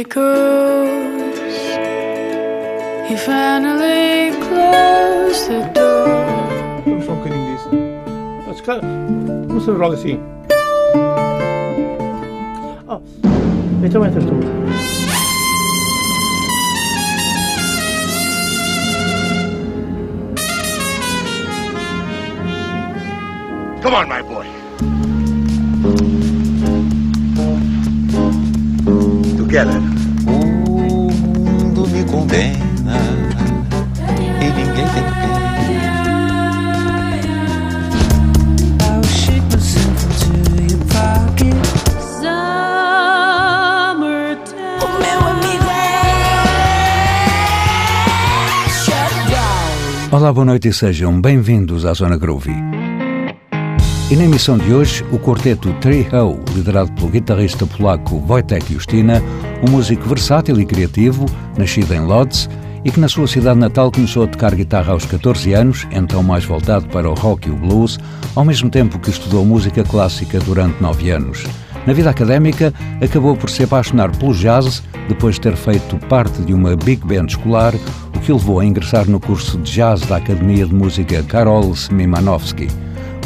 echoes. He finally closed the door. I'm fucking in this. That's kind of. What's the wrong scene? Oh, it's a winter tour. Come on, my boy. Together. Olá, boa noite e sejam bem-vindos à Zona Groovy. E na emissão de hoje, o quarteto Trio, liderado pelo guitarrista polaco Wojtek Justina, um músico versátil e criativo, nascido em Lodz e que na sua cidade natal começou a tocar guitarra aos 14 anos, então mais voltado para o rock e o blues, ao mesmo tempo que estudou música clássica durante nove anos. Na vida académica, acabou por se apaixonar pelo jazz, depois de ter feito parte de uma big band escolar, que levou a ingressar no curso de jazz da Academia de Música Karol Szymanowski.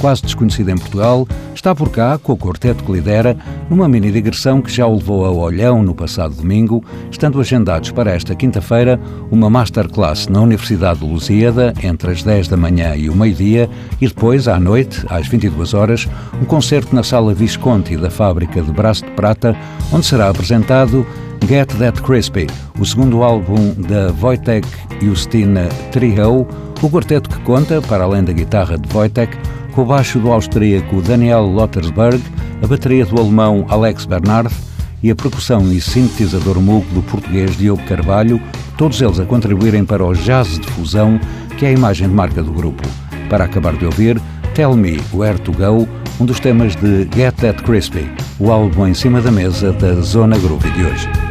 Quase desconhecido em Portugal, está por cá, com o quarteto que lidera, numa mini digressão que já o levou ao Olhão no passado domingo, estando agendados para esta quinta-feira uma masterclass na Universidade de Lusíada, entre as 10 da manhã e o meio-dia, e depois, à noite, às 22 horas, um concerto na Sala Visconti da Fábrica de Braço de Prata, onde será apresentado Get That Crispy, o segundo álbum da Wojtek Justina Trio, o quarteto que conta, para além da guitarra de Wojtek, com o baixo do austríaco Daniel Lottersberg, a bateria do alemão Alex Bernard e a percussão e sintetizador mugo do português Diogo Carvalho, todos eles a contribuírem para o jazz de fusão, que é a imagem de marca do grupo. Para acabar de ouvir, Tell Me Where to Go, um dos temas de Get That Crispy, o álbum em cima da mesa da Zona Groove de hoje.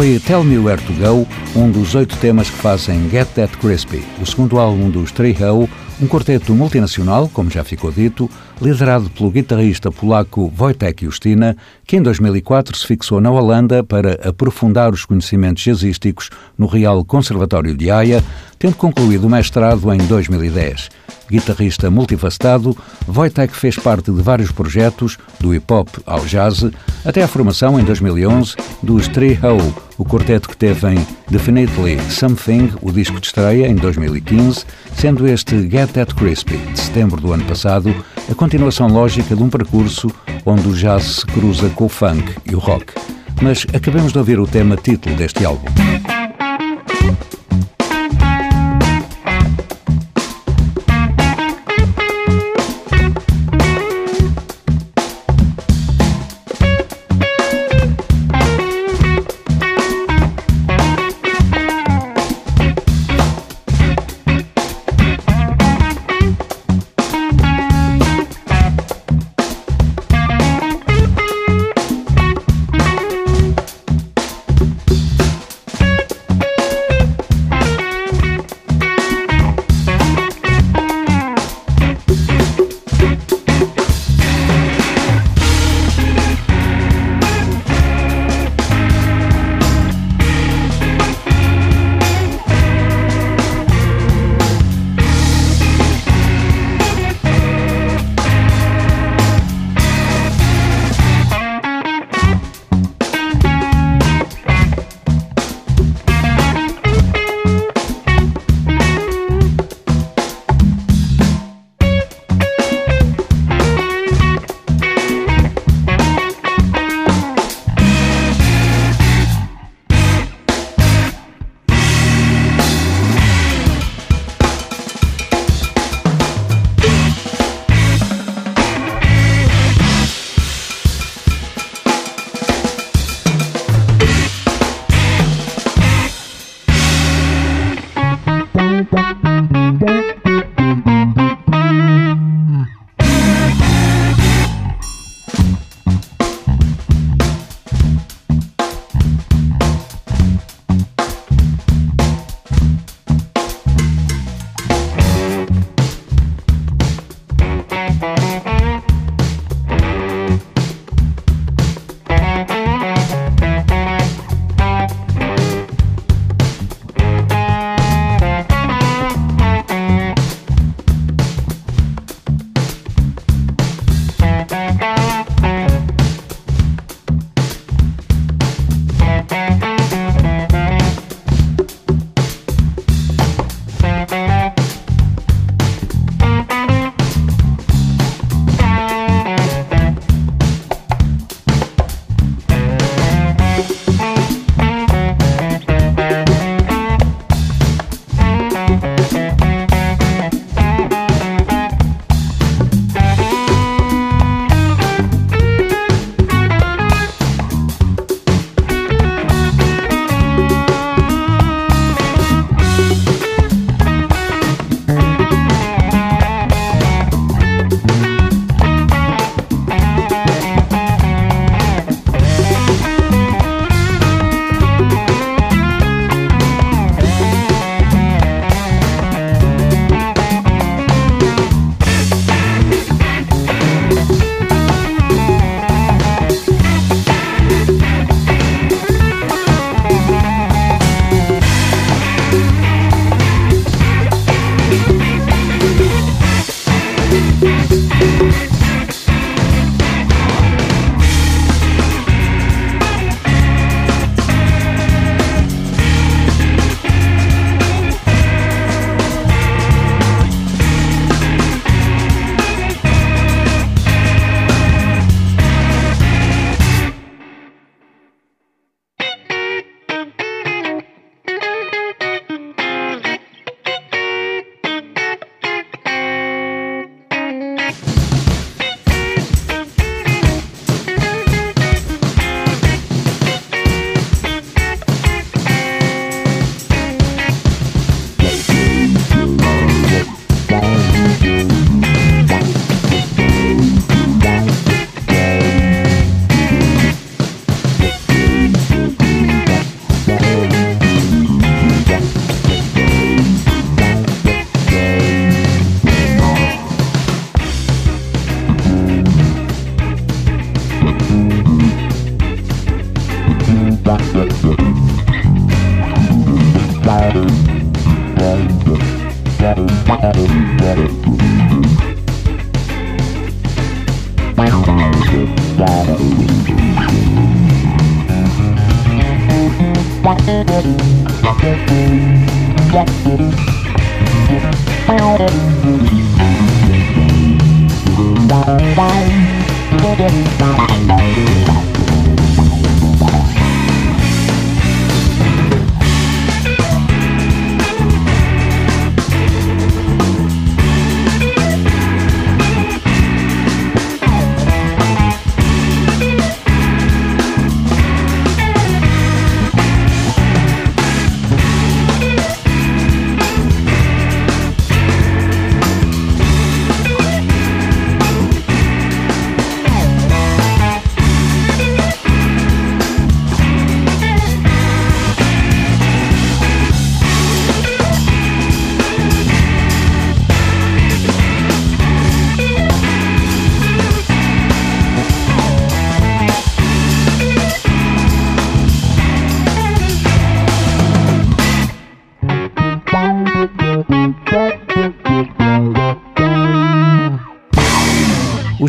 Foi Tell Me Where to Go, um dos oito temas que fazem Get That Crispy, o segundo álbum dos Treehoe, um quarteto multinacional, como já ficou dito, liderado pelo guitarrista polaco Wojtek Justina, que em 2004 se fixou na Holanda para aprofundar os conhecimentos jazzísticos no Real Conservatório de Haia, tendo concluído o mestrado em 2010. Guitarrista multifacetado, Wojtek fez parte de vários projetos, do hip-hop ao jazz, até a formação em 2011 dos Three Ho, o quarteto que teve em Definitely Something, o disco de estreia, em 2015, sendo este Get That Crispy, de setembro do ano passado, a continuação lógica de um percurso onde o jazz se cruza com o funk e o rock. Mas acabemos de ouvir o tema título deste álbum.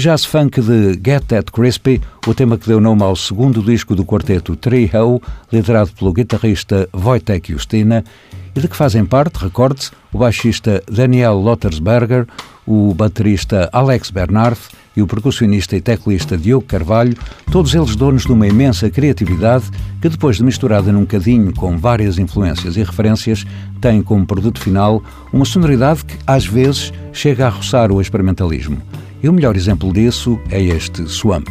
Jazz funk de Get That Crispy, o tema que deu nome ao segundo disco do quarteto Trio, liderado pelo guitarrista Wojtek Justina, e de que fazem parte, recorde-se, o baixista Daniel Lottersberger, o baterista Alex Bernard e o percussionista e teclista Diogo Carvalho, todos eles donos de uma imensa criatividade que, depois de misturada num cadinho com várias influências e referências, tem como produto final uma sonoridade que, às vezes, chega a roçar o experimentalismo. E o melhor exemplo disso é este Swamp.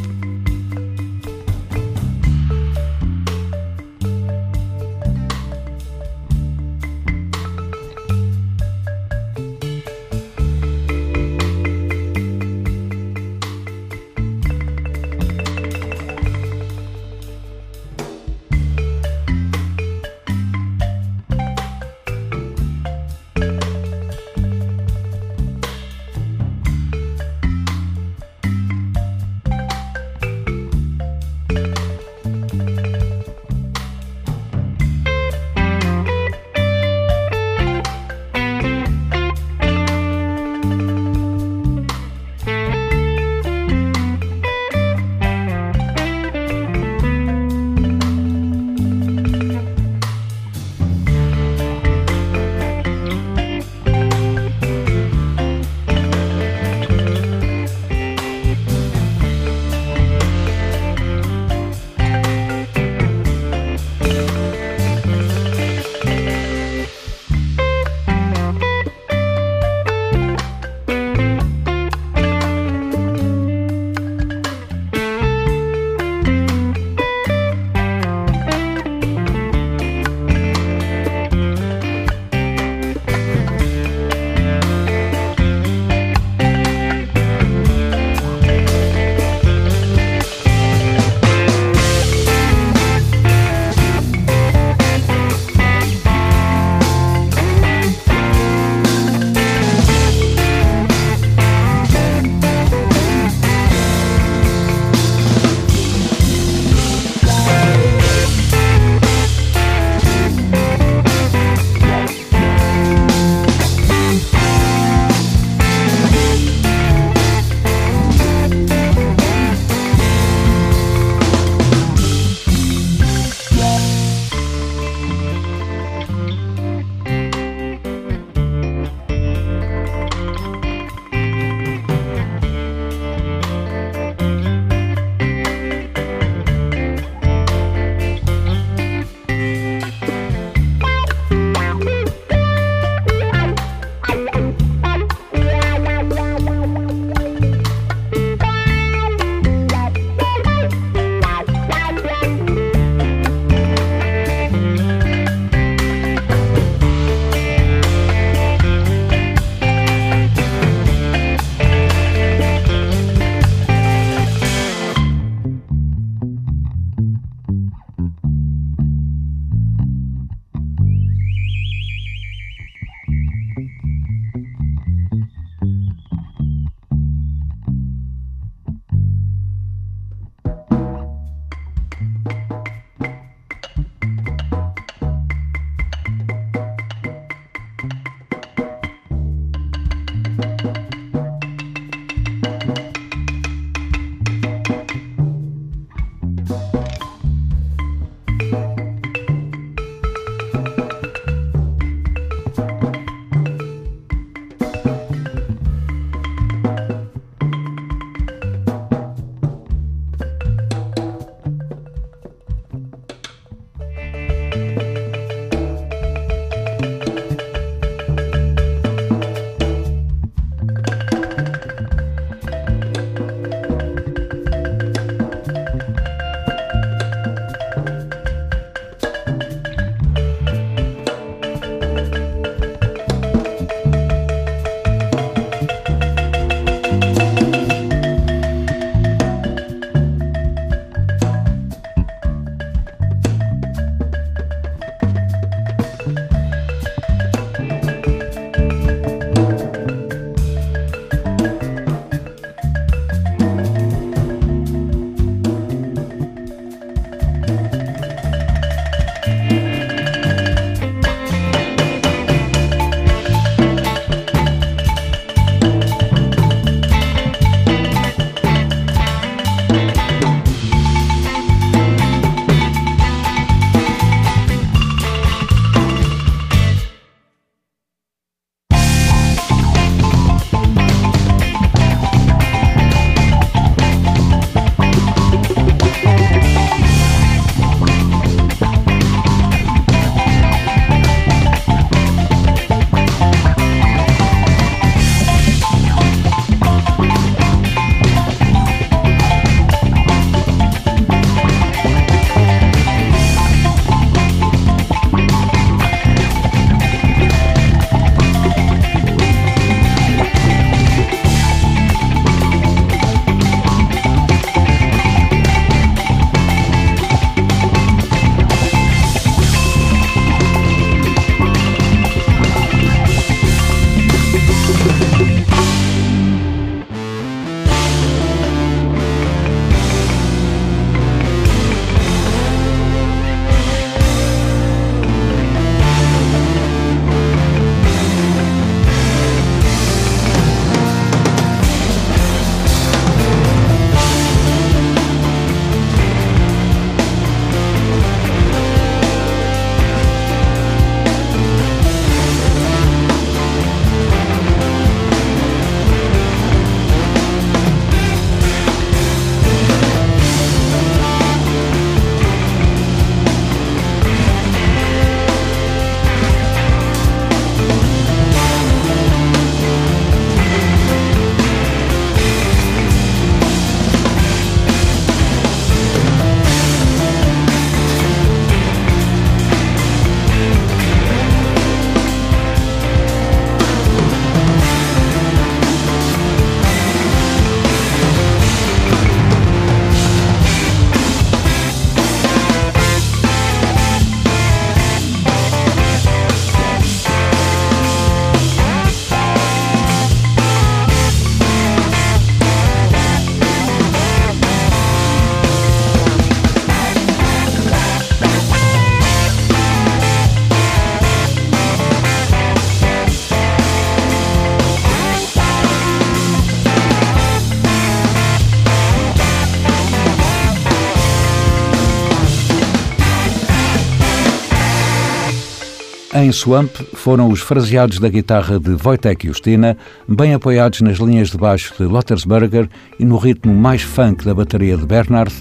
Em Swamp foram os fraseados da guitarra de Wojtek Justina, bem apoiados nas linhas de baixo de Lottersberger e no ritmo mais funk da bateria de Bernard,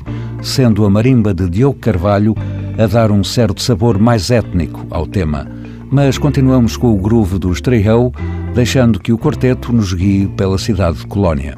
sendo a marimba de Diogo Carvalho a dar um certo sabor mais étnico ao tema. Mas continuamos com o groove dos Trejo, deixando que o quarteto nos guie pela cidade de Colónia.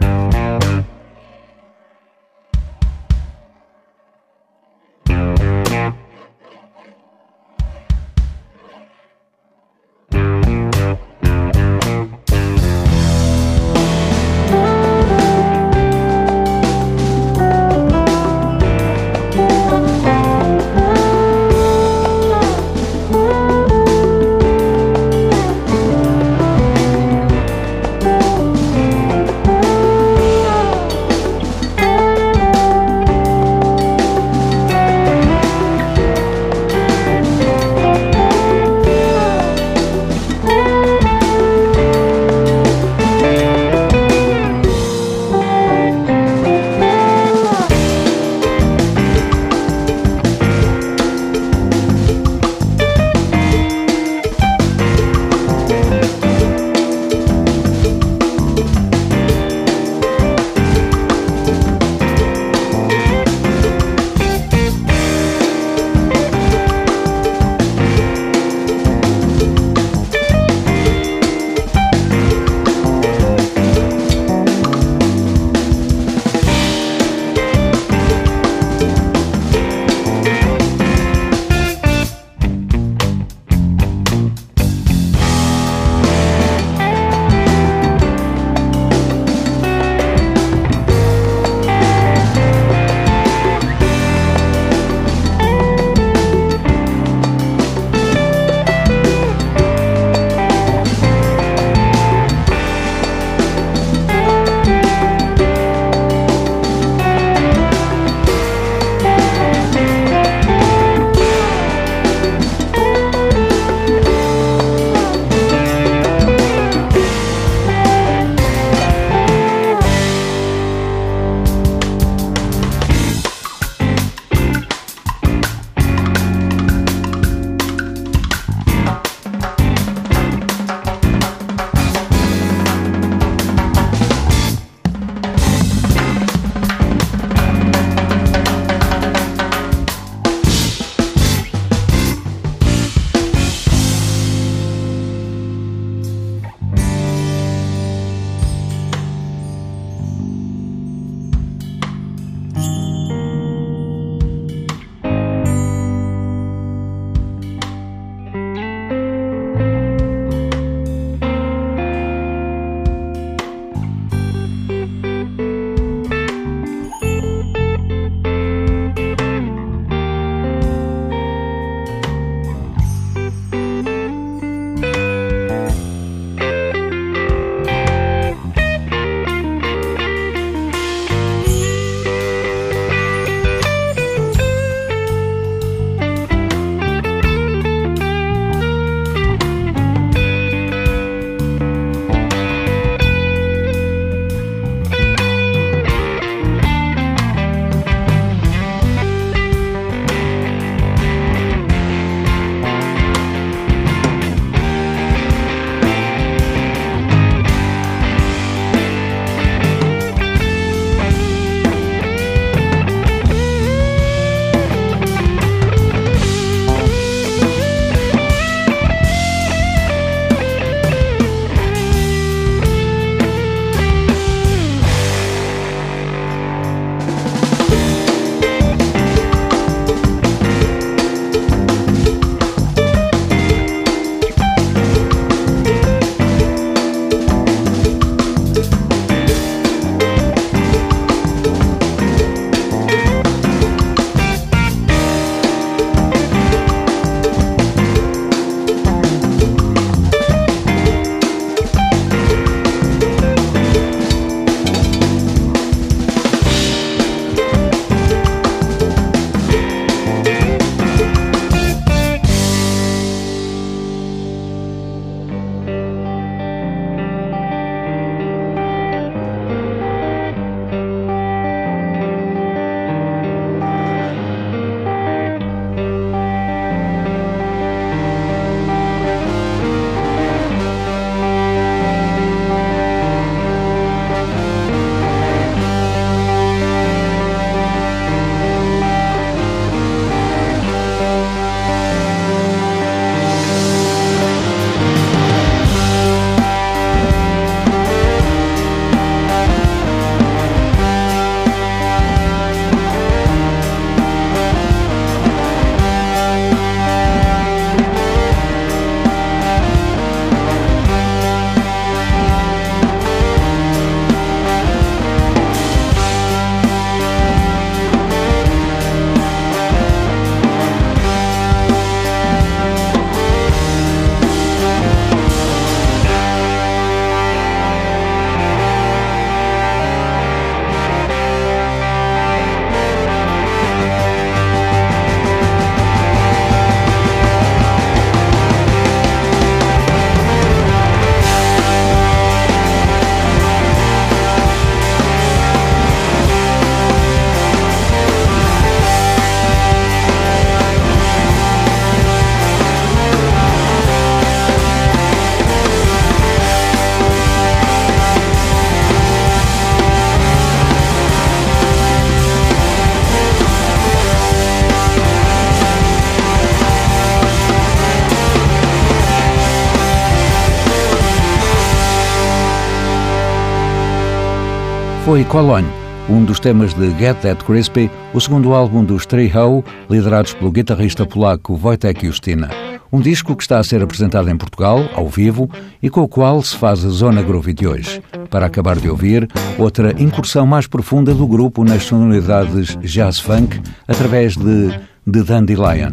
Foi Cologne, um dos temas de Get That Crispy, o segundo álbum dos Treehow, liderados pelo guitarrista polaco Wojtek Justina. Um disco que está a ser apresentado em Portugal, ao vivo, e com o qual se faz a Zona Groovy de hoje. Para acabar de ouvir, outra incursão mais profunda do grupo nas sonoridades jazz-funk, através de The Dandelion.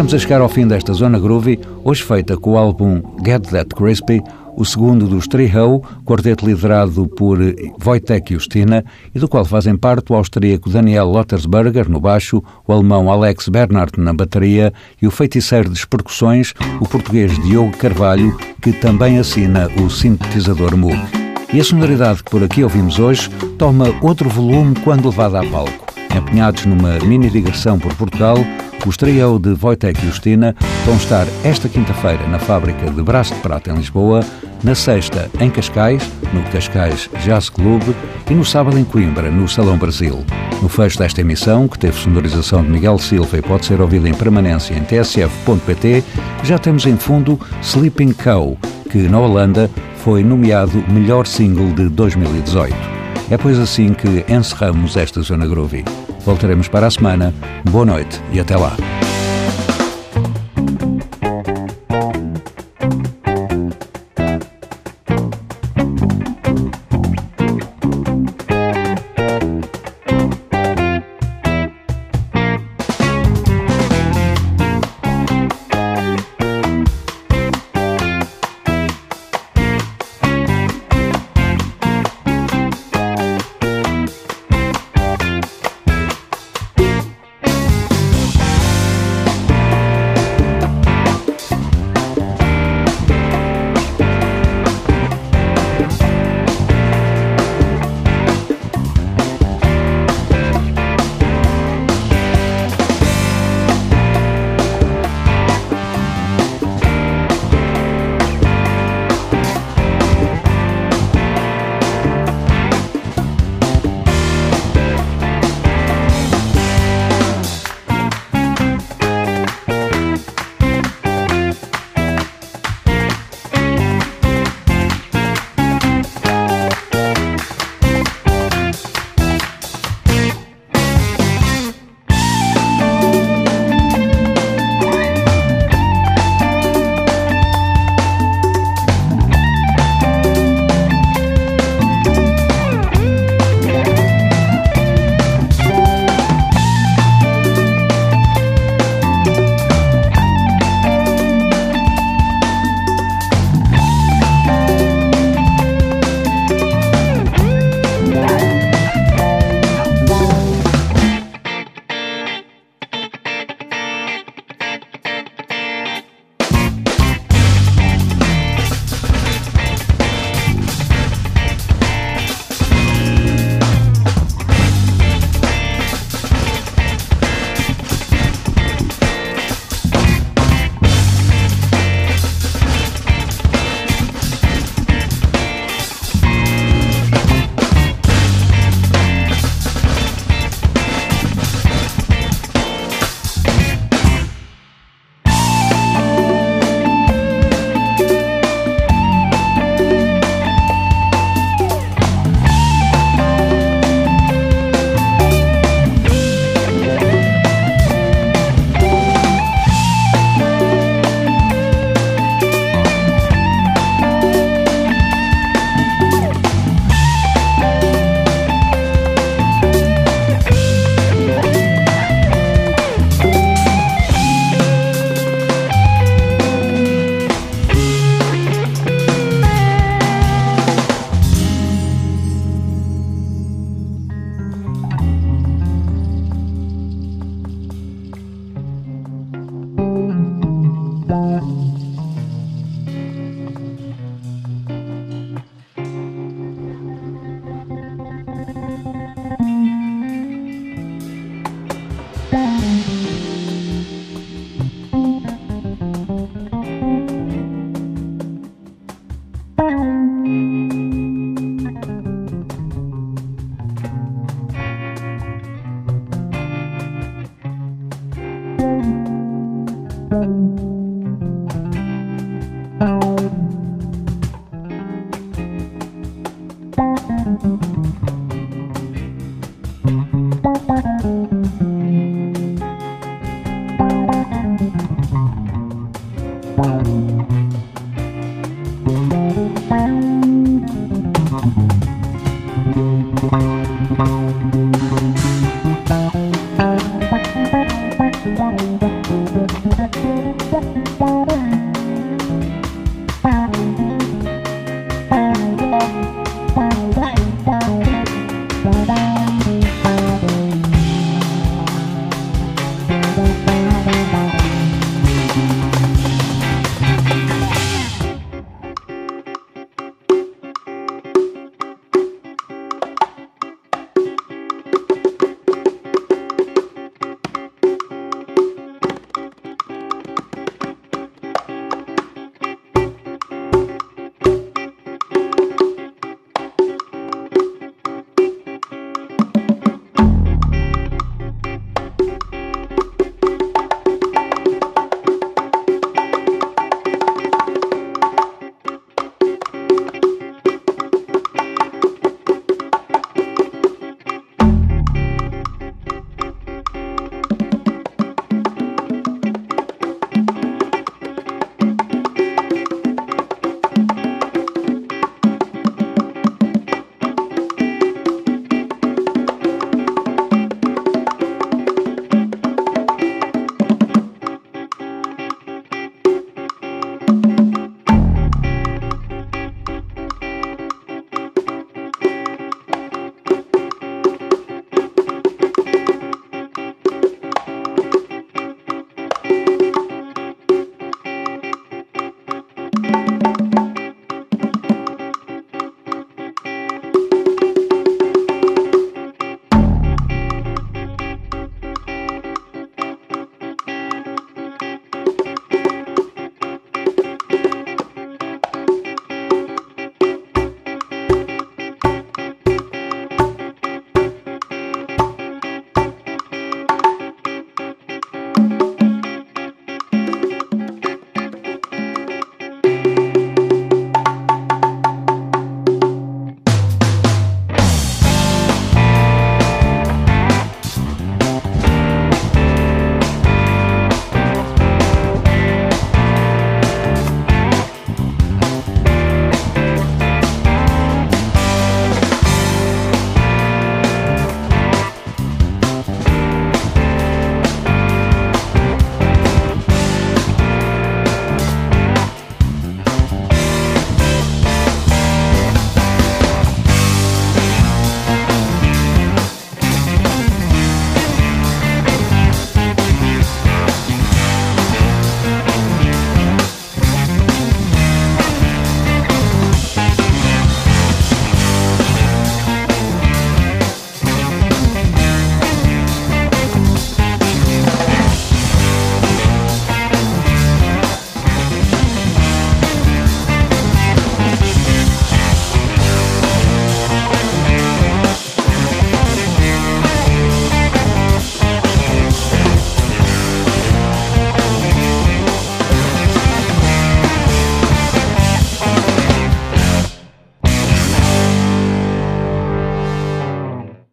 Estamos a chegar ao fim desta Zona Groovy, hoje feita com o álbum Get That Crispy, o segundo dos Trio, quarteto liderado por Wojtek Justina e do qual fazem parte o austríaco Daniel Lottersberger no baixo, o alemão Alex Bernhardt na bateria e o feiticeiro de percussões, o português Diogo Carvalho, que também assina o sintetizador Moog. E a sonoridade que por aqui ouvimos hoje toma outro volume quando levada a palco. Empenhados numa mini digressão por Portugal, os trio de Wojtek e Justina vão estar esta quinta-feira na fábrica de Braço de Prata em Lisboa, na sexta em Cascais, no Cascais Jazz Club e no sábado em Coimbra, no Salão Brasil. No fecho desta emissão, que teve sonorização de Miguel Silva e pode ser ouvida em permanência em tsf.pt, já temos em fundo Sleeping Cow, que na Holanda foi nomeado melhor single de 2018. É pois assim que encerramos esta Zona Groovy. Voltaremos para a semana. Boa noite e até lá.